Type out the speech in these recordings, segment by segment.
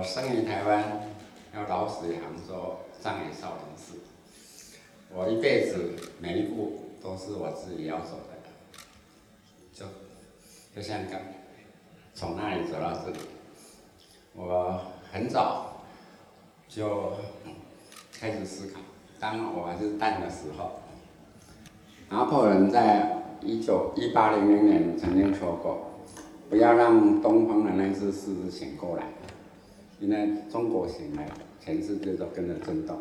我生于台湾，要老死于杭州，葬于少林寺。我一辈子每一步都是我自己要走的，就就像刚从那里走到这里。我很早就开始思考，当我还是蛋的时候，拿破仑在一九一八零零年曾经说过，不要让东方的那只狮子醒过来。因为中国醒来，全世界都跟着震动。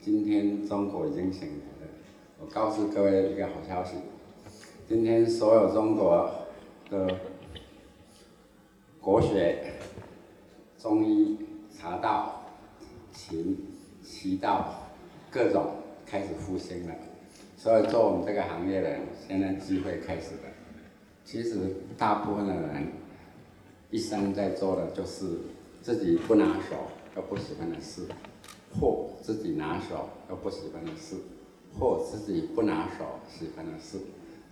今天中国已经醒来了，我告诉各位一个好消息：今天所有中国的国学、中医、茶道、琴、棋道各种开始复兴了。所以做我们这个行业的人，现在机会开始了。其实大部分的人一生在做的就是。自己不拿手又不喜欢的事，或自己拿手又不喜欢的事，或自己不拿手喜欢的事，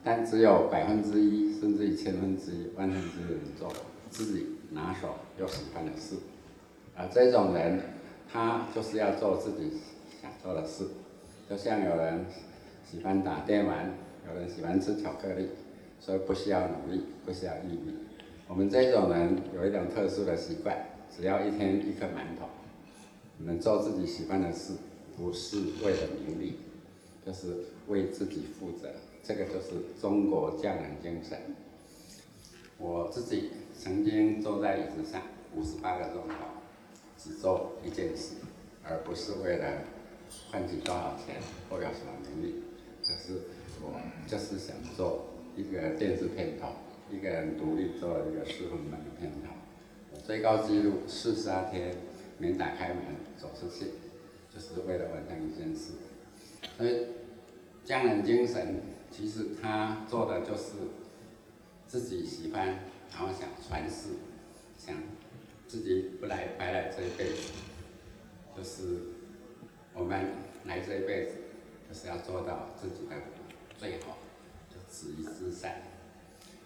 但只有百分之一甚至于千分之一、万分之一的人做自己拿手又喜欢的事，而这种人，他就是要做自己想做的事，就像有人喜欢打电玩，有人喜欢吃巧克力，所以不需要努力，不需要毅力。我们这种人有一种特殊的习惯。只要一天一颗馒头，你们做自己喜欢的事，不是为了名利，就是为自己负责。这个就是中国匠人精神。我自己曾经坐在椅子上五十八个钟头，只做一件事，而不是为了换取多少钱或有什么名利。可是我就是想做一个电视片头，一个人独立做一个四分半的片头。最高纪录四十二天没打开门走出去，就是为了完成一件事。所以匠人精神其实他做的就是自己喜欢，然后想传世，想自己不来白来这一辈子，就是我们来这一辈子就是要做到自己的最好，就止于至善。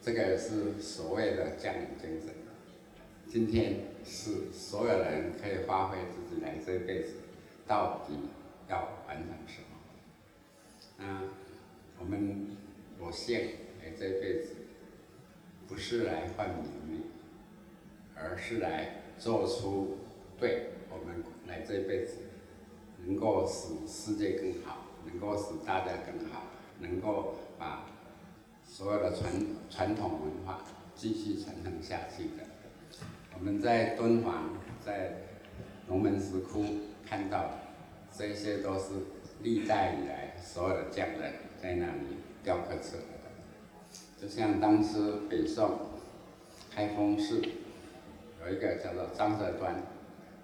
这个是所谓的匠人精神。今天是所有人可以发挥自己来这一辈子到底要完成什么？啊，我们我信来这一辈子不是来换名利，而是来做出对我们来这一辈子能够使世界更好，能够使大家更好，能够把所有的传传统文化继续传承下去的。我们在敦煌，在龙门石窟看到，这些都是历代以来所有的匠人在那里雕刻出来的。就像当时北宋开封市有一个叫做张择端，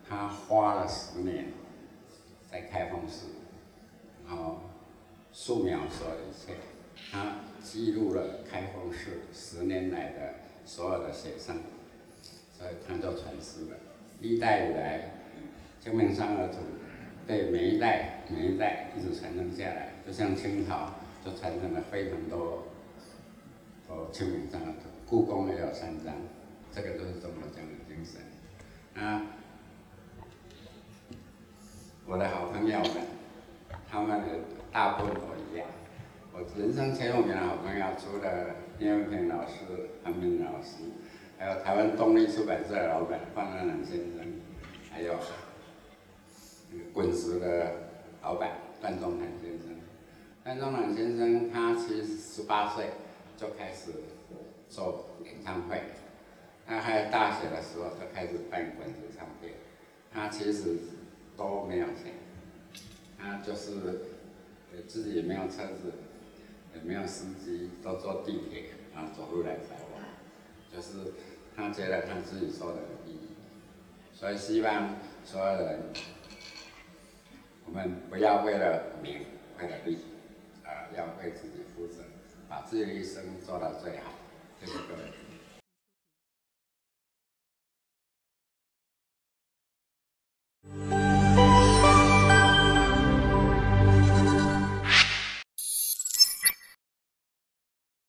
他花了十年在开封市，然后素描所有一切，他记录了开封市十年来的所有的写生。呃，他就传世了。历代以来，清明上河图对每一代、每一代一直传承下来。就像清朝就传承了非常多哦清明上河图，故宫也有三张，这个都是中国匠人精神。啊，我的好朋友们，他们的大部分都一样。我人生前五名的好朋友，除了叶文平老师、韩明老师。还有台湾东力出版社的老板范安南先生，还有滚石的老板段中南先生。段中南先生他其实十八岁就开始做演唱会，他还有大学的时候就开始办滚石唱片。他其实都没有钱，他就是自己也没有车子，也没有司机，都坐地铁然后走路来找我，就是。他觉得他自己做的有意义，所以希望所有人，我们不要为了名，为了利，啊，要为自己负责，把自己的一生做到最好。谢谢各位。